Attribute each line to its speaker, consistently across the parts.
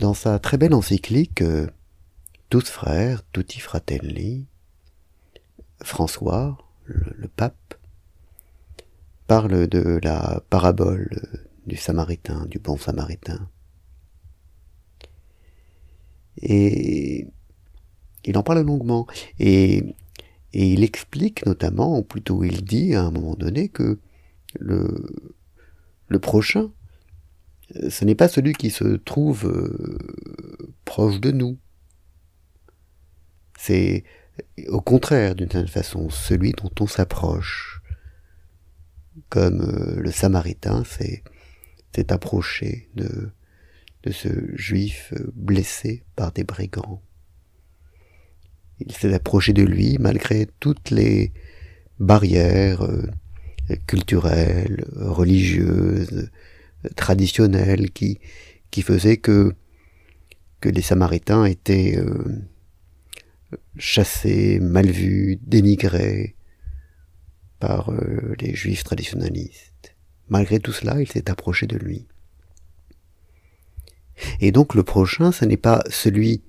Speaker 1: Dans sa très belle encyclique euh, Tous frères, tutti fratelli, François, le, pape, parle de la parabole du Samaritain, du bon Samaritain. Et il en parle longuement. Et, et il explique notamment, ou plutôt il dit à un moment donné, que le, le prochain, ce n'est pas celui qui se trouve euh, proche de nous. C'est au contraire, d'une certaine façon, celui dont on s'approche. Comme euh, le Samaritain s'est approché de, ce juif euh, blessé par des brigands. Il s'est approché de lui malgré toutes les barrières culturelles, religieuses, traditionnelle qui, qui faisait que, que les Samaritains étaient euh, chassés, mal vus, dénigrés par euh, les Juifs traditionnalistes. Malgré tout cela, il s'est approché de lui. Et donc le prochain, ce n'est pas celui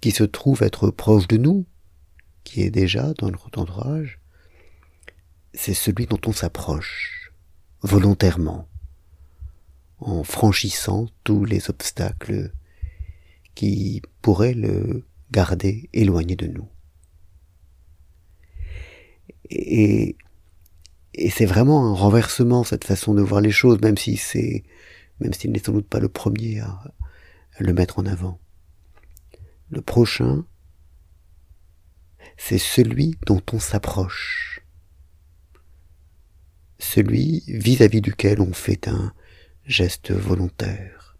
Speaker 1: qui se trouve être proche de nous, qui est déjà dans notre entourage, c'est celui dont on s'approche, volontairement, en franchissant tous les obstacles qui pourraient le garder éloigné de nous. Et, c'est vraiment un renversement cette façon de voir les choses, même si c'est, même s'il n'est sans doute pas le premier à le mettre en avant. Le prochain, c'est celui dont on s'approche, celui vis-à-vis duquel on fait un, geste volontaire.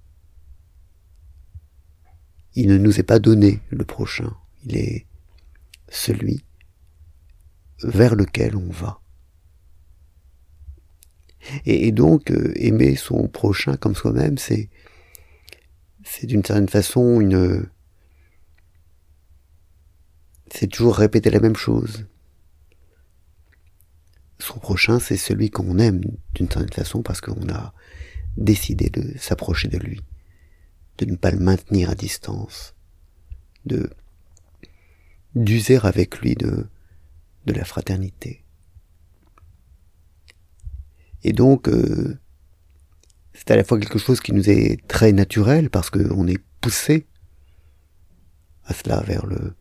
Speaker 1: Il ne nous est pas donné le prochain, il est celui vers lequel on va. Et, donc euh, aimer son prochain comme soi-même, c'est c'est d'une certaine façon une c'est toujours répéter la même chose. Son prochain, c'est celui qu'on aime d'une certaine façon parce qu'on a décider de s'approcher de lui, de ne pas le maintenir à distance, de d'user avec lui de, de la fraternité. Et donc, euh, c'est à la fois quelque chose qui nous est très naturel parce qu'on est poussé à cela vers le,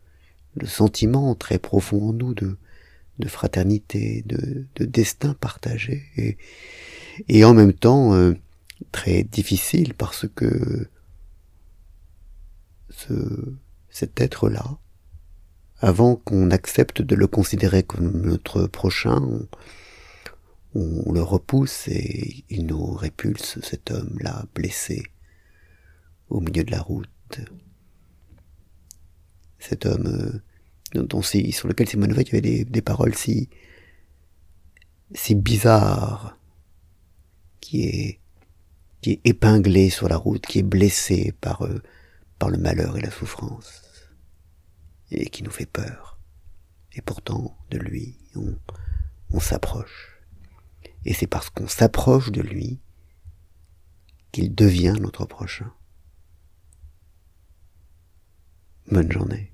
Speaker 1: le sentiment très profond en nous de, de fraternité, de, de destin partagé, et, et en même temps, euh, très difficile parce que ce, cet être-là, avant qu'on accepte de le considérer comme notre prochain, on, le repousse et il nous répulse, cet homme-là, blessé, au milieu de la route. Cet homme euh, dont, sur lequel Simone Veil avait des, des paroles si, si bizarres, qui est qui est épinglé sur la route, qui est blessé par, euh, par le malheur et la souffrance, et qui nous fait peur. Et pourtant, de lui, on, on s'approche. Et c'est parce qu'on s'approche de lui qu'il devient notre prochain. Bonne journée.